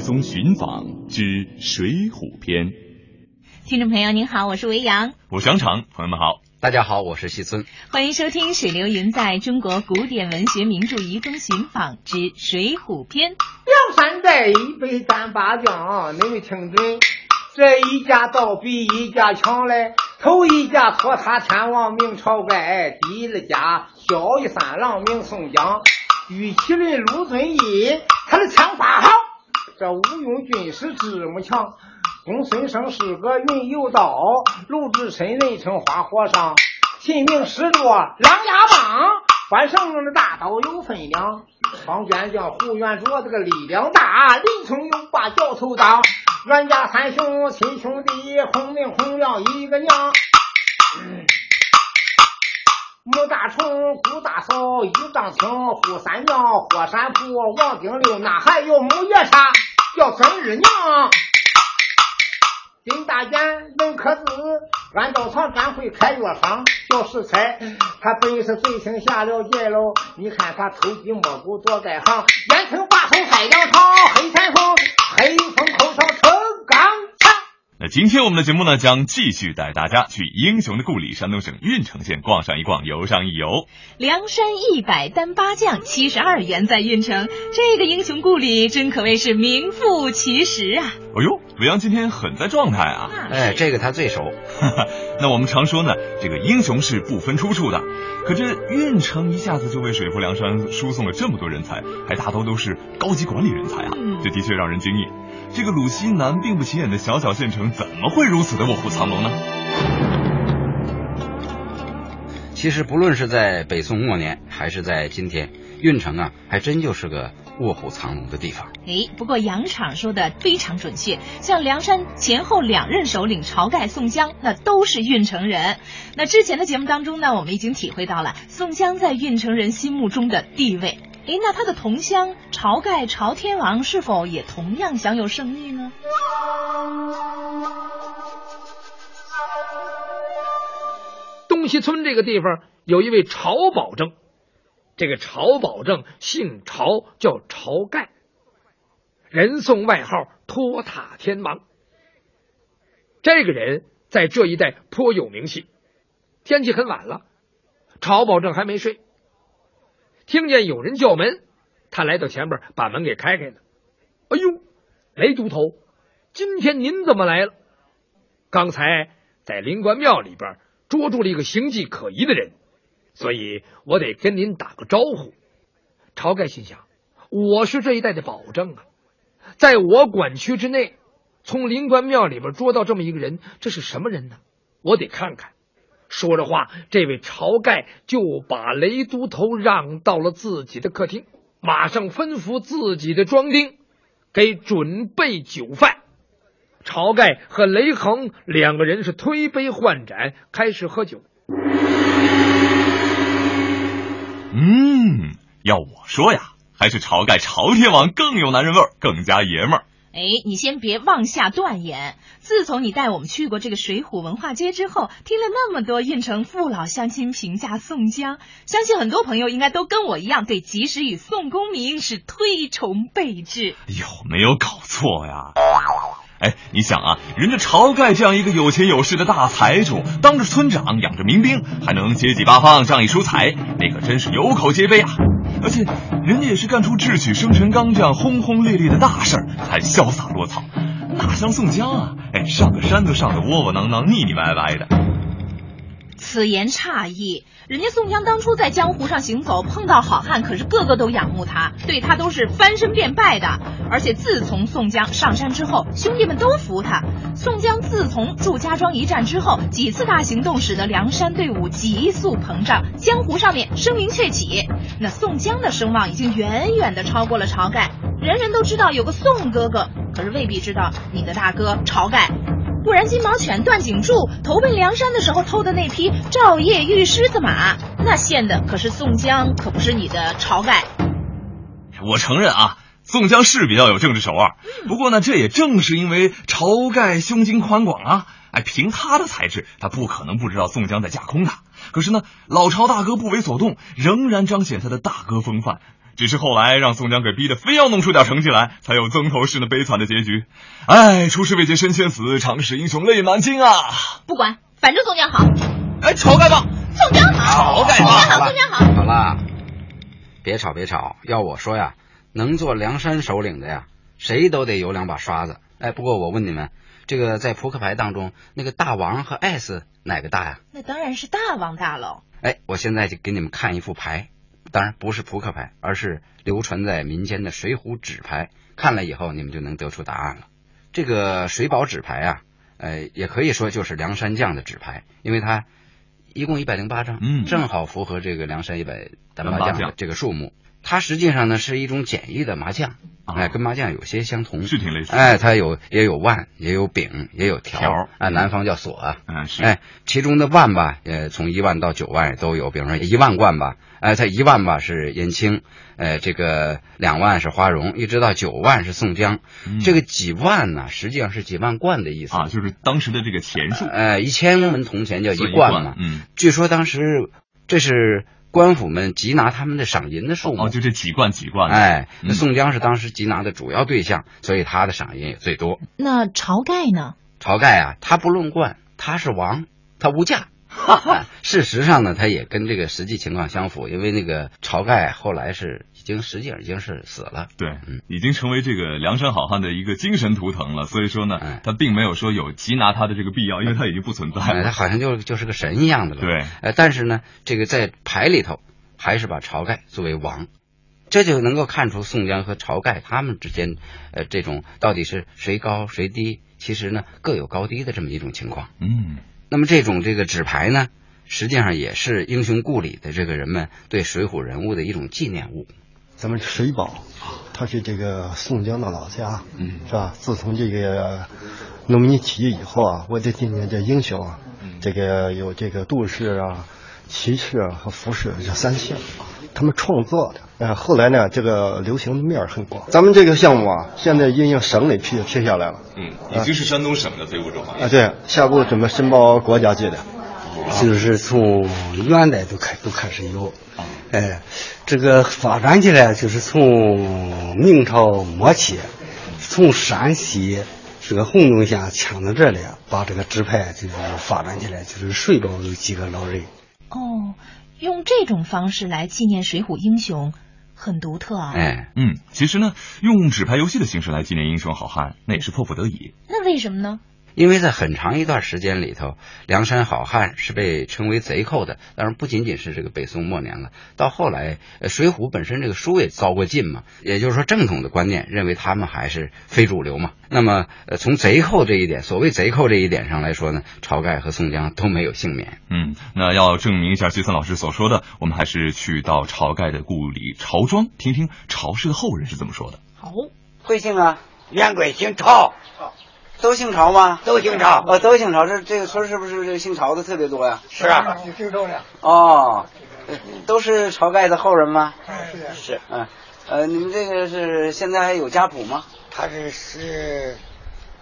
宗寻访之《水浒篇》，听众朋友您好，我是维扬，我是杨常，朋友们好，大家好，我是西村，欢迎收听《水流云在中国古典文学名著遗踪寻访之《水浒篇》。梁山寨一百单八将，你们听准？这一家倒比一家强嘞，头一家托塔天王名晁盖，第二家小玉三郎名宋江，玉麒麟卢俊义，他的枪法好。这吴用军师这么强，公孙胜是个云游道，鲁智深人称花和尚，秦明使着狼牙棒，关胜的大刀有分量，方卷将胡元卓这个力量大，林冲又把脚头大，阮家三兄亲兄弟，红名红亮一个娘，穆大虫顾大嫂，一丈青扈三娘，霍山坡王丁六，那还有母夜叉。叫曾二娘，丁大眼能刻字，按照常专会开药方。叫石才，他本是罪星下了界喽。你看他偷鸡摸狗多在行，烟尘八头害两场，黑旋风，黑风口上。那今天我们的节目呢，将继续带大家去英雄的故里山东省郓城县逛上一逛，游上一游。梁山一百单八将，七十二员在郓城，这个英雄故里真可谓是名副其实啊！哎呦，伟阳今天很在状态啊！哎，这个他最熟。那我们常说呢，这个英雄是不分出处的。可这运城一下子就为水泊梁山输送了这么多人才，还大多都是高级管理人才啊！这的确让人惊异。这个鲁西南并不起眼的小小县城，怎么会如此的卧虎藏龙呢？其实，不论是在北宋末年，还是在今天，运城啊，还真就是个卧虎藏龙的地方。哎，不过杨场说的非常准确，像梁山前后两任首领晁盖、宋江，那都是运城人。那之前的节目当中呢，我们已经体会到了宋江在运城人心目中的地位。哎，那他的同乡晁盖、晁天王是否也同样享有盛誉呢？东西村这个地方有一位晁保正，这个晁保正姓晁，叫晁盖，人送外号托塔天王。这个人在这一带颇有名气。天气很晚了，晁保正还没睡。听见有人叫门，他来到前边，把门给开开了。哎呦，雷都头，今天您怎么来了？刚才在灵官庙里边捉住了一个形迹可疑的人，所以我得跟您打个招呼。晁盖心想：我是这一带的保证啊，在我管区之内，从灵官庙里边捉到这么一个人，这是什么人呢？我得看看。说着话，这位晁盖就把雷都头让到了自己的客厅，马上吩咐自己的庄丁给准备酒饭。晁盖和雷横两个人是推杯换盏，开始喝酒。嗯，要我说呀，还是晁盖晁天王更有男人味，更加爷们儿。哎，你先别妄下断言。自从你带我们去过这个水浒文化街之后，听了那么多运城父老乡亲评价宋江，相信很多朋友应该都跟我一样，对及时雨宋公明是推崇备至。有没有搞错呀？哎，你想啊，人家晁盖这样一个有钱有势的大财主，当着村长，养着民兵，还能接济八方，仗义疏财，那可真是有口皆碑啊！而且，人家也是干出智取生辰纲这样轰轰烈烈的大事儿，还潇洒落草。哪像宋江啊？哎，上个山都上的窝窝囊囊、腻腻歪歪的。此言差矣，人家宋江当初在江湖上行走，碰到好汉，可是个个都仰慕他，对他都是翻身便拜的。而且自从宋江上山之后，兄弟们都服他。宋江自从祝家庄一战之后，几次大行动使得梁山队伍急速膨胀，江湖上面声名鹊起。那宋江的声望已经远远的超过了晁盖，人人都知道有个宋哥哥，可是未必知道你的大哥晁盖。不然，金毛犬段景柱投奔梁山的时候偷的那匹照夜玉狮子马，那献的可是宋江，可不是你的晁盖。我承认啊，宋江是比较有政治手腕，不过呢，这也正是因为晁盖胸襟宽广啊。哎，凭他的才智，他不可能不知道宋江在架空他。可是呢，老晁大哥不为所动，仍然彰显他的大哥风范。只是后来让宋江给逼得非要弄出点成绩来，才有曾头市那悲惨的结局。哎，出师未捷身先死，常使英雄泪满襟啊！不管，反正宋江好。哎，晁盖吧，宋江好，晁盖宋江好，宋江好。好了，别吵别吵。要我说呀，能做梁山首领的呀，谁都得有两把刷子。哎，不过我问你们，这个在扑克牌当中，那个大王和 S 哪个大呀？那当然是大王大喽。哎，我现在就给你们看一副牌。当然不是扑克牌，而是流传在民间的水浒纸牌。看了以后，你们就能得出答案了。这个水宝纸牌啊，呃，也可以说就是梁山将的纸牌，因为它一共一百零八张，嗯，正好符合这个梁山一百单八将的这个数目。它实际上呢是一种简易的麻将，哎，跟麻将有些相同，是挺类似。哎，它有也有腕，也有柄，也有条，哎，南方叫锁啊，嗯是。哎，其中的万吧，呃，从一万到九万都有，比如说一万贯吧，哎，它一万吧是燕青，呃，这个两万是花荣，一直到九万是宋江。这个几万呢，实际上是几万贯的意思啊，就是当时的这个钱数。哎，一千文铜钱叫一贯嘛，嗯，据说当时这是。官府们缉拿他们的赏银的数目哦，就这几贯几贯。哎，那宋江是当时缉拿的主要对象，所以他的赏银也最多。那晁盖呢？晁盖啊，他不论贯，他是王，他无价。事实上呢，他也跟这个实际情况相符，因为那个晁盖后来是已经实际上已经是死了，对，嗯，已经成为这个梁山好汉的一个精神图腾了。所以说呢，他并没有说有缉拿他的这个必要，因为他已经不存在了。他好像就就是个神一样的了。对，呃，但是呢，这个在牌里头还是把晁盖作为王，这就能够看出宋江和晁盖他们之间，呃，这种到底是谁高谁低，其实呢各有高低的这么一种情况。嗯。那么这种这个纸牌呢，实际上也是英雄故里的这个人们对水浒人物的一种纪念物。咱们水宝，它是这个宋江的老家，嗯，是吧？自从这个农民起义以后啊，为了纪念这英雄啊，这个有这个杜氏啊、骑士和服氏这三项，他们创作的。呃，后来呢，这个流行的面很广。咱们这个项目啊，现在已经省里批批下来了，嗯，已经是山东省的非物质行业啊。对，下步准备申报国家级的，就是从元代都开都开始有，哎，这个发展起来就是从明朝末期，从山西这个洪洞县迁到这里，把这个纸牌就是发展起来，就是水宝有几个老人。哦，用这种方式来纪念水浒英雄。很独特啊！哎，嗯，其实呢，用纸牌游戏的形式来纪念英雄好汉，那也是迫不得已。那为什么呢？因为在很长一段时间里头，梁山好汉是被称为贼寇的。当然，不仅仅是这个北宋末年了，到后来，《水浒》本身这个书也遭过禁嘛。也就是说，正统的观念认为他们还是非主流嘛。那么，呃，从贼寇这一点，所谓贼寇这一点上来说呢，晁盖和宋江都没有幸免。嗯，那要证明一下季森老师所说的，我们还是去到晁盖的故里晁庄，听听晁氏的后人是怎么说的。好，贵姓啊？元贵姓晁。都姓曹吗？都姓曹。哦，都姓曹。这这个村是不是这姓曹的特别多呀？是啊，姓周的。哦，都是晁盖的后人吗？是是。嗯，呃，你们这个是现在还有家谱吗？他是是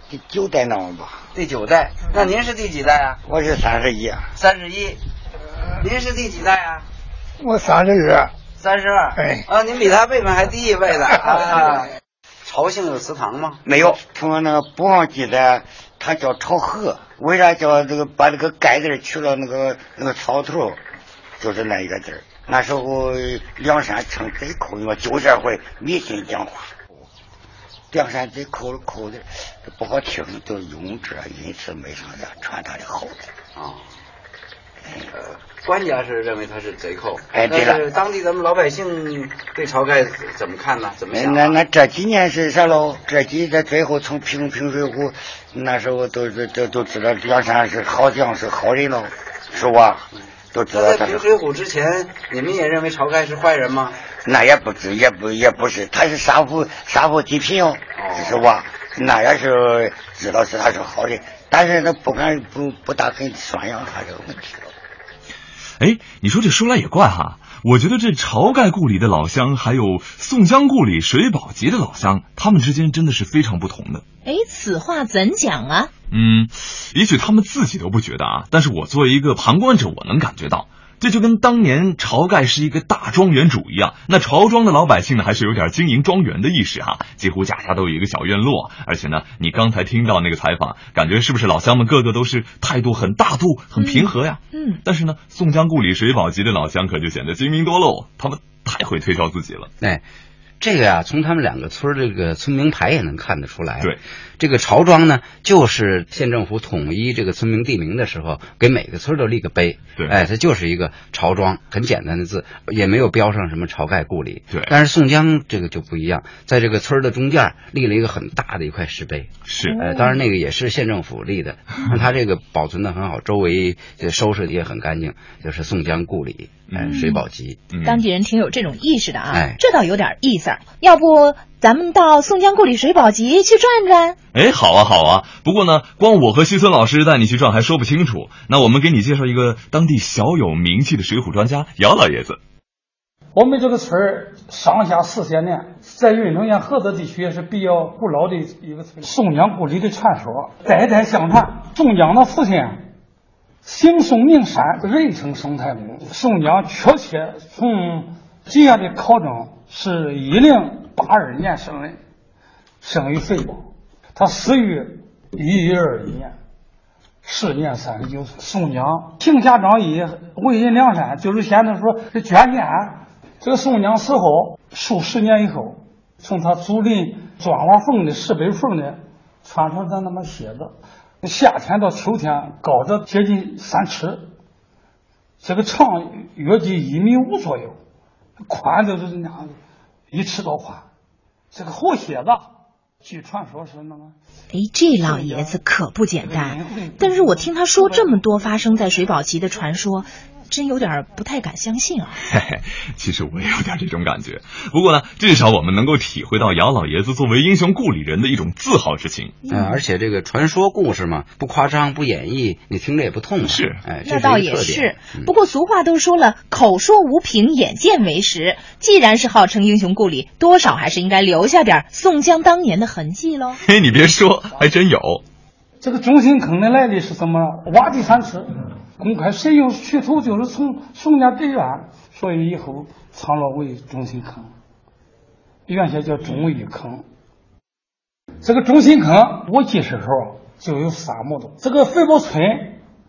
第九代那么吧？第九代。那您是第几代啊？我是三十一。三十一。您是第几代啊？我三十二。三十二。哎。啊，您比他辈分还低一辈的啊。晁姓有祠堂吗？没有，从那个簿上记载，他叫晁和。为啥叫这个把这个盖字去了那个那个草头，就是那一个字那时候梁山称贼寇，因为就这会迷信讲话。梁山贼口口的不好听，就用这，因此没上家传他的好的。啊。呃，官家是认为他是贼寇，哎，对了，当地咱们老百姓对晁盖怎么看呢？怎么想？那那这几年是啥喽？这几年最后从平平水浒那时候都都都都知道梁山是好像是好人喽，是吧？都知道在平水浒之前，你们也认为晁盖是坏人吗？那也不知，也不也不是，他是杀富杀富济贫哦，是吧？那也是知道是他是好人，但是他不敢不不大肯宣扬他这个问题。哎，你说这说来也怪哈，我觉得这晁盖故里的老乡，还有宋江故里水宝集的老乡，他们之间真的是非常不同的。哎，此话怎讲啊？嗯，也许他们自己都不觉得啊，但是我作为一个旁观者，我能感觉到。这就跟当年晁盖是一个大庄园主一样，那晁庄的老百姓呢，还是有点经营庄园的意识哈，几乎家家都有一个小院落。而且呢，你刚才听到那个采访，感觉是不是老乡们个个都是态度很大度、很平和呀？嗯。但是呢，宋江故里水宝集的老乡可就显得精明多喽，他们太会推销自己了。哎。这个呀，从他们两个村这个村名牌也能看得出来。对，这个朝庄呢，就是县政府统一这个村名地名的时候，给每个村都立个碑。对，哎，它就是一个朝庄，很简单的字，也没有标上什么晁盖故里。对，但是宋江这个就不一样，在这个村的中间立了一个很大的一块石碑。是，哎，当然那个也是县政府立的，它这个保存的很好，周围收拾的也很干净，就是宋江故里，哎，水保集。当地人挺有这种意识的啊，哎，这倒有点意思。要不咱们到宋江故里水宝集去转转？哎，好啊，好啊。不过呢，光我和西村老师带你去转还说不清楚。那我们给你介绍一个当地小有名气的水浒专家姚老爷子。我们这个村儿上下四千年，在运城县菏泽地区也是比较古老的一个村。宋江故里的传说代代相传。宋江的父亲姓宋名山，人称宋太公。宋江确切从这样的考证。是一零八二年生人，生于肥堡。他死于一一二一年，时年三十九岁。宋江行侠仗义，为人梁山，就是现在说这捐献。这个宋江死后数十年以后，从他祖林砖瓦缝的石碑缝里传出咱那么写的：夏天到秋天高着接近三尺，这个长约近一米五左右。宽的就是那样子，一尺多宽。这个活蝎子，据传说是那个。哎，这老爷子可不简单。但是我听他说这么多发生在水宝集的传说。真有点不太敢相信啊！嘿嘿，其实我也有点这种感觉。不过呢，至少我们能够体会到姚老爷子作为英雄故里人的一种自豪之情。嗯，而且这个传说故事嘛，不夸张不演绎，你听着也不痛。是，哎，那倒也是。不过俗话都说了，口说无凭，眼见为实。既然是号称英雄故里，多少还是应该留下点宋江当年的痕迹喽。嘿，你别说，还真有。这个中心坑的来历是什么？挖地三尺。公开谁有取土，就是从宋家宅院，所以以后藏落为中心坑，原先叫中义坑。这个中心坑，我记事时候就有三亩多。这个肥堡村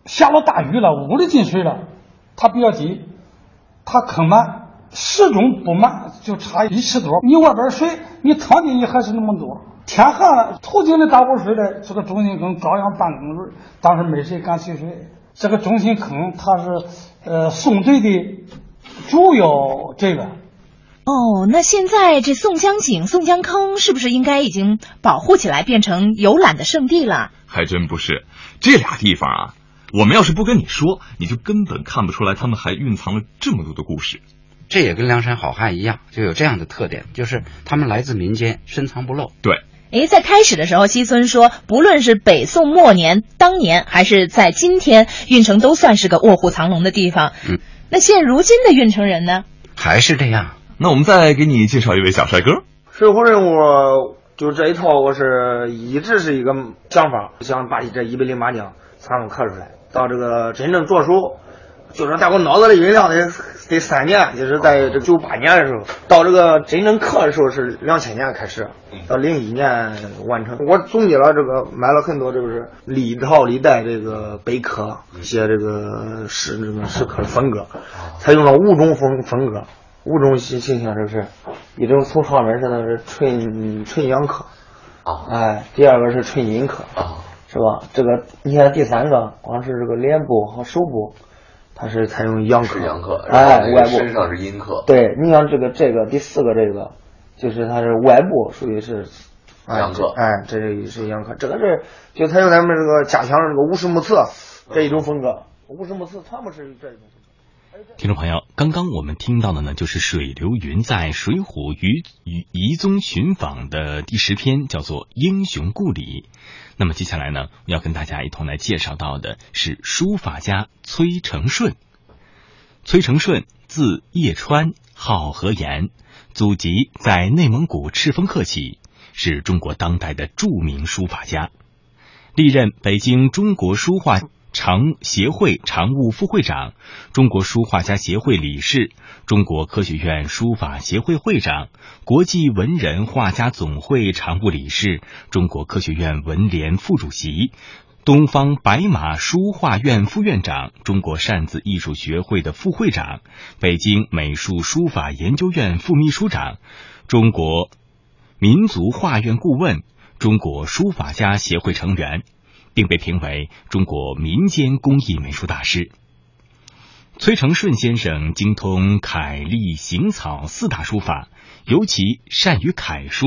下了大雨了，屋里进水了，它比较低，它坑满，始终不满，就差一尺多。你外边水，你趟进去还是那么多。天旱了，途经的大污水的，这个中心坑照样半根水，当时没谁敢取水。这个中心坑，它是呃宋队的主要这个。哦，那现在这宋江井、宋江坑是不是应该已经保护起来，变成游览的圣地了？还真不是，这俩地方啊，我们要是不跟你说，你就根本看不出来，他们还蕴藏了这么多的故事。这也跟梁山好汉一样，就有这样的特点，就是他们来自民间，深藏不露。对。哎，在开始的时候，西村说，不论是北宋末年、当年，还是在今天，运城都算是个卧虎藏龙的地方。嗯，那现如今的运城人呢？还是这样。那我们再给你介绍一位小帅哥。水浒人物就这一套，我是一直是一个想法，想把这一百零八将全部刻出来，到这个真正着手。就是在我脑子里酝酿得得三年，就是在这九八年的时候，到这个真正刻的时候是两千年开始，到零一年完成。我总结了这个，买了很多，就是历朝历代这个碑刻，一些这个石这个石刻的风格，采用了五种风风格，五种形形象，就是一种从上面是那是纯纯阳刻，啊，哎，第二个是纯阴刻啊，是吧？这个你看第三个，光是这个脸部和手部，它是采用阳刻，阳刻，哎，外部。身上是阴刻。对，你像这个这个第四个这个，就是它是外部属于是阳刻，哎，这是是阳刻，这个是就采用咱们这个加强这个乌石木刺这一种风格，乌石木刺全部是这种。听众朋友，刚刚我们听到的呢，就是水流云在《水浒遗遗遗踪寻访》的第十篇，叫做《英雄故里》。那么接下来呢，要跟大家一同来介绍到的是书法家崔成顺。崔成顺，字叶川，号和言，祖籍在内蒙古赤峰克旗，是中国当代的著名书法家，历任北京中国书画。常协会常务副会长，中国书画家协会理事，中国科学院书法协会会长，国际文人画家总会常务理事，中国科学院文联副主席，东方白马书画院副院长，中国扇子艺术学会的副会长，北京美术书法研究院副秘书长，中国民族画院顾问，中国书法家协会成员。并被评为中国民间工艺美术大师。崔成顺先生精通楷、隶、行草四大书法，尤其善于楷书。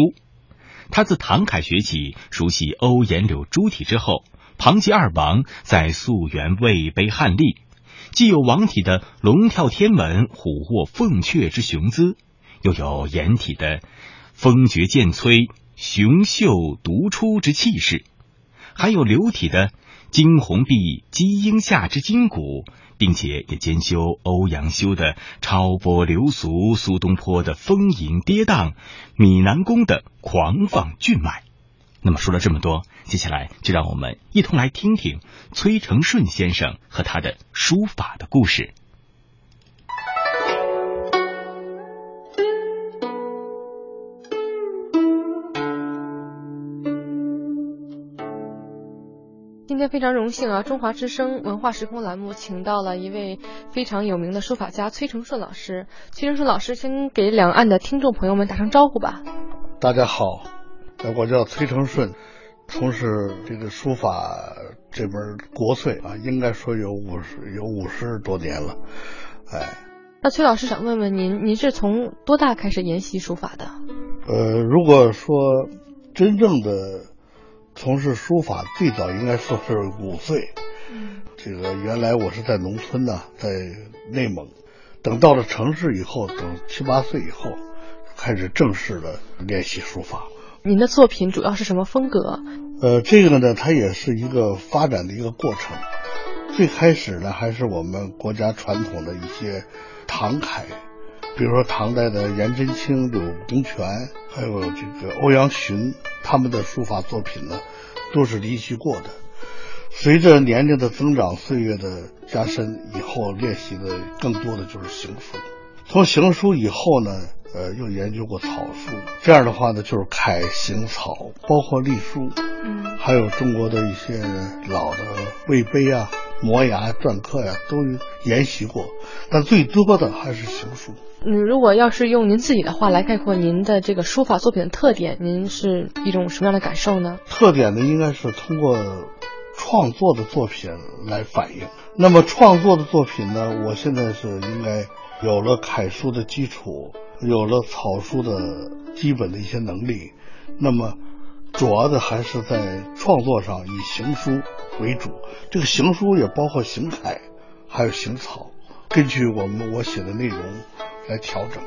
他自唐楷学起，熟悉欧颜柳朱体之后，旁及二王在溯源魏碑汉隶，既有王体的龙跳天门、虎卧凤阙之雄姿，又有颜体的风绝剑摧、雄秀独出之气势。还有流体的惊鸿壁、击鹰下之筋骨，并且也兼修欧阳修的超波流俗、苏东坡的丰盈跌宕、米南宫的狂放俊迈。那么说了这么多，接下来就让我们一同来听听崔成顺先生和他的书法的故事。天非常荣幸啊！中华之声文化时空栏目请到了一位非常有名的书法家崔成顺老师。崔成顺老师，先给两岸的听众朋友们打声招呼吧。大家好，我叫崔成顺，从事这个书法这门国粹啊，应该说有五十有五十多年了。哎，那崔老师想问问您，您是从多大开始研习书法的？呃，如果说真正的。从事书法最早应该说是五岁，这个原来我是在农村呢，在内蒙，等到了城市以后，等七八岁以后，开始正式的练习书法。您的作品主要是什么风格？呃，这个呢，它也是一个发展的一个过程。最开始呢，还是我们国家传统的一些唐楷。比如说唐代的颜真卿、柳公权，还有这个欧阳询，他们的书法作品呢，都是离奇过的。随着年龄的增长、岁月的加深，以后练习的更多的就是行书。从行书以后呢，呃，又研究过草书。这样的话呢，就是楷、行、草，包括隶书，嗯，还有中国的一些老的魏碑啊、摩崖篆刻呀，都研习过。但最多的还是行书。嗯，如果要是用您自己的话来概括您的这个书法作品的特点，您是一种什么样的感受呢？特点呢，应该是通过创作的作品来反映。那么创作的作品呢，我现在是应该有了楷书的基础，有了草书的基本的一些能力。那么主要的还是在创作上以行书为主，这个行书也包括行楷，还有行草，根据我们我写的内容。来调整。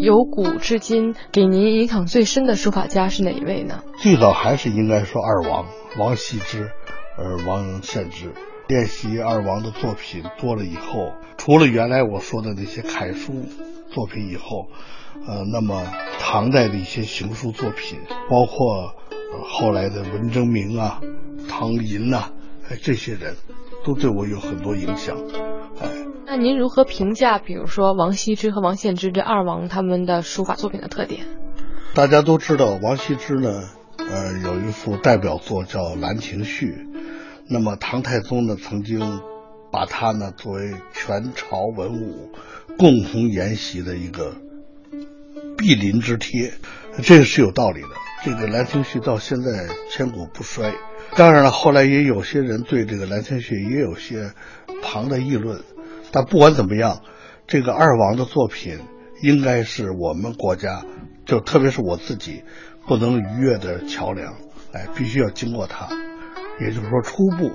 由古至今，给您影响最深的书法家是哪一位呢？最早还是应该说二王王羲之，呃，王献之。练习二王的作品多了以后，除了原来我说的那些楷书作品以后，呃，那么唐代的一些行书作品，包括后来的文征明啊、唐寅呐，哎，这些人。都对我有很多影响，哎，那您如何评价，比如说王羲之和王献之这二王他们的书法作品的特点？大家都知道，王羲之呢，呃，有一幅代表作叫《兰亭序》，那么唐太宗呢曾经把它呢作为全朝文武共同研习的一个必邻之贴，这个是有道理的。这个《兰亭序》到现在千古不衰。当然了，后来也有些人对这个《兰亭序》也有些旁的议论，但不管怎么样，这个二王的作品应该是我们国家，就特别是我自己不能逾越的桥梁。哎，必须要经过它。也就是说，初步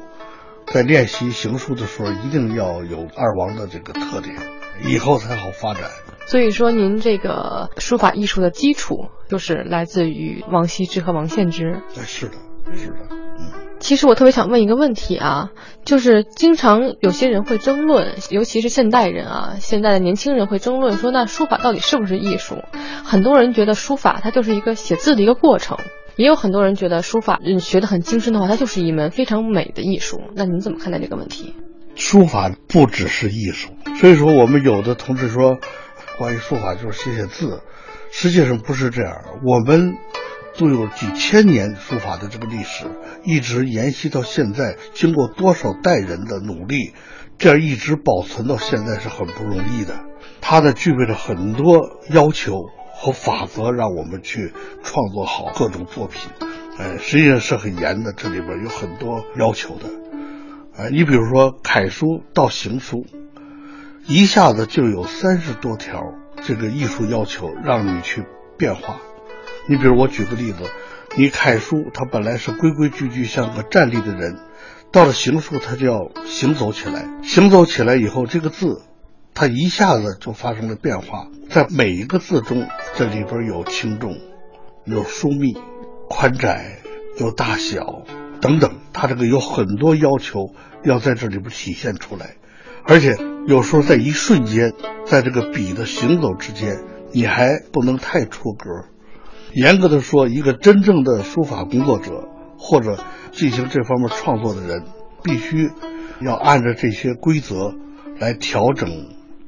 在练习行书的时候，一定要有二王的这个特点，以后才好发展。所以说，您这个书法艺术的基础就是来自于王羲之和王献之。对，是的，是的。其实我特别想问一个问题啊，就是经常有些人会争论，尤其是现代人啊，现在的年轻人会争论说，那书法到底是不是艺术？很多人觉得书法它就是一个写字的一个过程，也有很多人觉得书法嗯学得很精深的话，它就是一门非常美的艺术。那您怎么看待这个问题？书法不只是艺术，所以说我们有的同志说，关于书法就是写写字，实际上不是这样。我们都有几千年书法的这个历史，一直沿袭到现在，经过多少代人的努力，这样一直保存到现在是很不容易的。它呢具备了很多要求和法则，让我们去创作好各种作品。哎，实际上是很严的，这里边有很多要求的。哎，你比如说楷书到行书，一下子就有三十多条这个艺术要求让你去变化。你比如我举个例子，你楷书它本来是规规矩矩像个站立的人，到了行书它就要行走起来，行走起来以后这个字，它一下子就发生了变化，在每一个字中，这里边有轻重，有疏密，宽窄，有大小等等，它这个有很多要求要在这里边体现出来，而且有时候在一瞬间，在这个笔的行走之间，你还不能太出格。严格的说，一个真正的书法工作者或者进行这方面创作的人，必须要按照这些规则来调整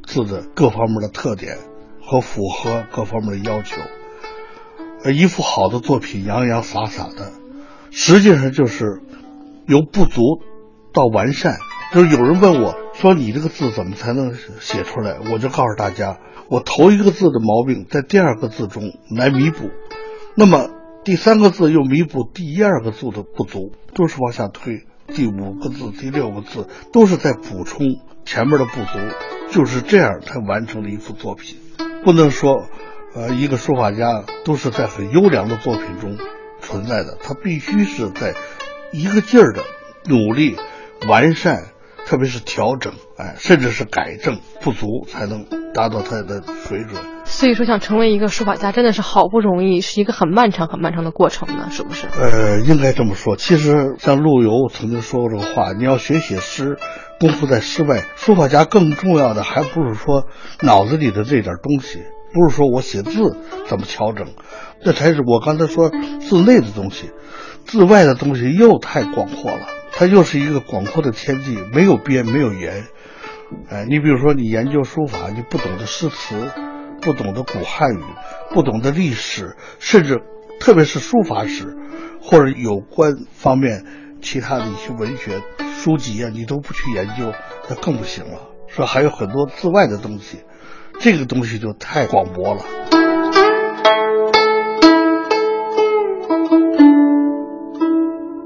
字的各方面的特点和符合各方面的要求。呃，一幅好的作品洋洋洒洒的，实际上就是由不足到完善。就是有人问我说：“你这个字怎么才能写出来？”我就告诉大家，我头一个字的毛病在第二个字中来弥补。那么第三个字又弥补第一二个字的不足，都是往下推。第五个字、第六个字都是在补充前面的不足，就是这样才完成了一幅作品。不能说，呃，一个书法家都是在很优良的作品中存在的，他必须是在一个劲儿的努力完善。特别是调整，哎，甚至是改正不足，才能达到他的水准。所以说，想成为一个书法家，真的是好不容易，是一个很漫长、很漫长的过程呢，是不是？呃，应该这么说。其实，像陆游曾经说过这个话：“你要学写诗，功夫在诗外。书法家更重要的，还不是说脑子里的这点东西，不是说我写字怎么调整，这才是我刚才说字内的东西，字外的东西又太广阔了。”它又是一个广阔的天地，没有边，没有沿。哎，你比如说，你研究书法，你不懂得诗词，不懂得古汉语，不懂得历史，甚至特别是书法史或者有关方面其他的一些文学书籍啊，你都不去研究，那更不行了。说还有很多字外的东西，这个东西就太广博了。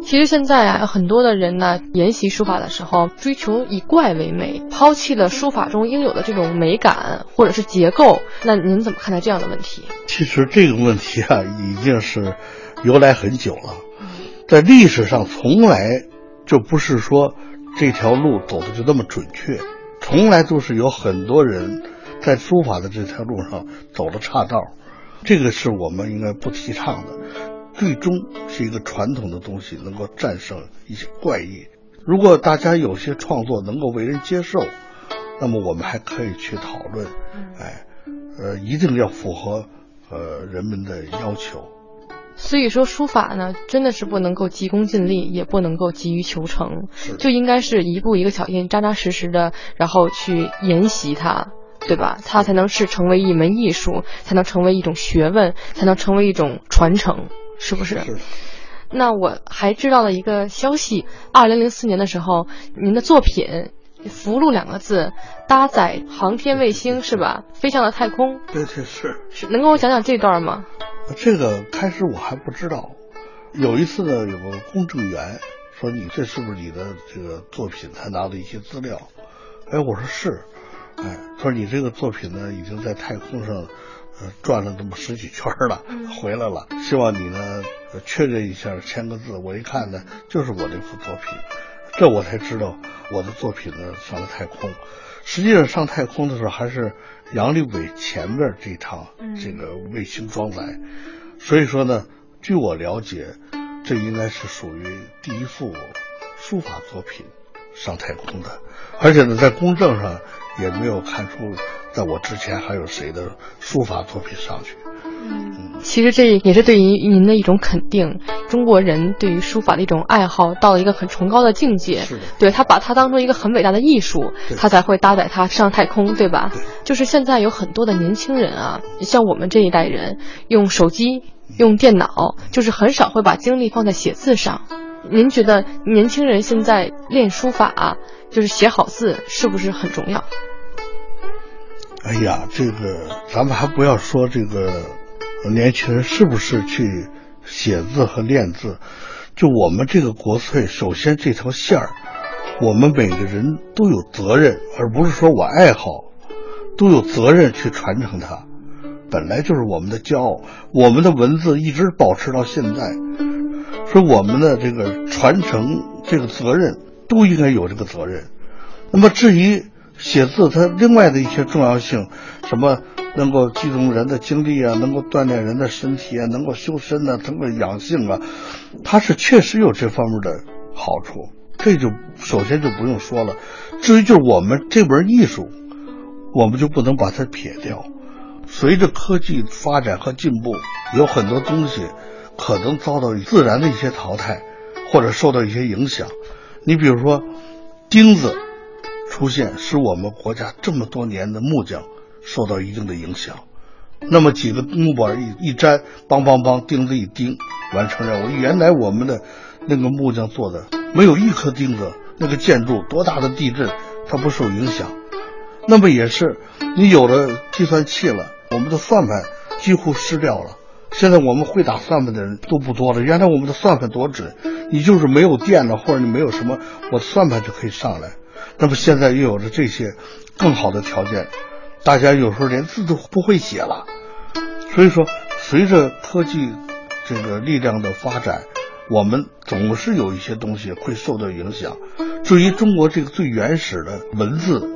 其实现在啊，很多的人呢研习书法的时候，追求以怪为美，抛弃了书法中应有的这种美感或者是结构。那您怎么看待这样的问题？其实这个问题啊，已经是由来很久了，在历史上从来就不是说这条路走的就那么准确，从来都是有很多人在书法的这条路上走了岔道，这个是我们应该不提倡的。最终是一个传统的东西能够战胜一些怪异。如果大家有些创作能够为人接受，那么我们还可以去讨论。哎，呃，一定要符合呃人们的要求。所以说，书法呢，真的是不能够急功近利，也不能够急于求成，就应该是一步一个脚印，扎扎实实的，然后去研习它，对吧？它才能是成为一门艺术，才能成为一种学问，才能成为一种传承。是不是？是。那我还知道了一个消息，二零零四年的时候，您的作品福禄两个字，搭载航天卫星是吧？飞向了太空。对对是。是能跟我讲讲这段吗？这个开始我还不知道。有一次呢，有个公证员说：“你这是不是你的这个作品？”他拿了一些资料。哎，我说是。哎，他说：“你这个作品呢，已经在太空上呃转了这么十几圈了，回来了。希望你呢确认一下，签个字。”我一看呢，就是我这幅作品。这我才知道，我的作品呢上了太空。实际上上太空的时候还是杨利伟前面这趟这个卫星装载，所以说呢，据我了解，这应该是属于第一幅书法作品上太空的，而且呢，在公证上也没有看出在我之前还有谁的书法作品上去。嗯，其实这也是对于您的一种肯定。中国人对于书法的一种爱好到了一个很崇高的境界。对他把它当做一个很伟大的艺术，他才会搭载它上太空，对吧？对。就是现在有很多的年轻人啊，像我们这一代人，用手机、用电脑，就是很少会把精力放在写字上。您觉得年轻人现在练书法，就是写好字，是不是很重要？哎呀，这个咱们还不要说这个。年轻人是不是去写字和练字？就我们这个国粹，首先这条线儿，我们每个人都有责任，而不是说我爱好，都有责任去传承它。本来就是我们的骄傲，我们的文字一直保持到现在，说我们的这个传承这个责任都应该有这个责任。那么至于写字，它另外的一些重要性，什么？能够集中人的精力啊，能够锻炼人的身体啊，能够修身呢，能够养性啊，它是确实有这方面的好处。这就首先就不用说了。至于就是我们这门艺术，我们就不能把它撇掉。随着科技发展和进步，有很多东西可能遭到自然的一些淘汰，或者受到一些影响。你比如说，钉子出现，使我们国家这么多年的木匠。受到一定的影响，那么几个木板一一粘，梆梆梆，钉子一钉，完成任务。原来我们的那个木匠做的，没有一颗钉子，那个建筑多大的地震，它不受影响。那么也是，你有了计算器了，我们的算盘几乎失掉了。现在我们会打算盘的人都不多了。原来我们的算盘多准，你就是没有电了，或者你没有什么，我算盘就可以上来。那么现在又有了这些更好的条件。大家有时候连字都不会写了，所以说，随着科技这个力量的发展，我们总是有一些东西会受到影响。至于中国这个最原始的文字，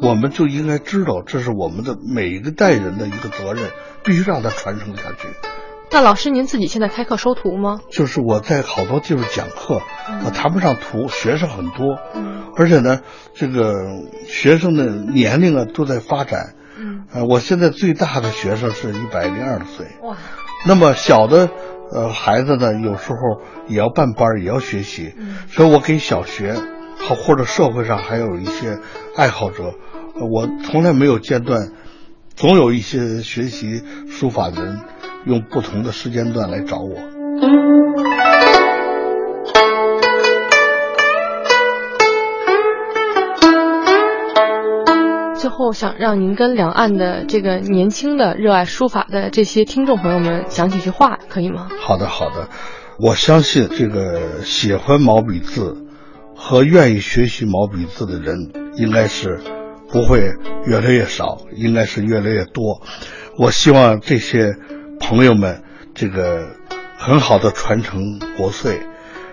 我们就应该知道，这是我们的每一个代人的一个责任，必须让它传承下去。那老师，您自己现在开课收徒吗？就是我在好多地方讲课，我谈不上徒，学生很多，而且呢，这个学生的年龄啊都在发展。嗯，呃，我现在最大的学生是一百零二岁。哇，那么小的呃孩子呢，有时候也要办班，也要学习。嗯，所以我给小学好或者社会上还有一些爱好者，我从来没有间断，总有一些学习书法的人。用不同的时间段来找我。最后，想让您跟两岸的这个年轻的热爱书法的这些听众朋友们讲几句话，可以吗？好的，好的。我相信这个喜欢毛笔字和愿意学习毛笔字的人，应该是不会越来越少，应该是越来越多。我希望这些。朋友们，这个很好的传承国粹，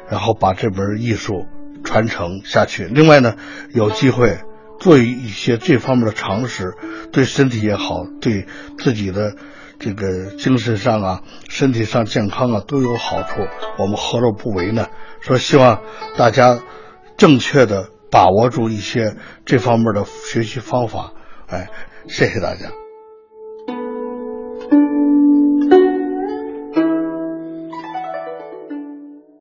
然后把这门艺术传承下去。另外呢，有机会做一些这方面的尝试，对身体也好，对自己的这个精神上啊、身体上健康啊都有好处。我们何乐不为呢？说希望大家正确的把握住一些这方面的学习方法。哎，谢谢大家。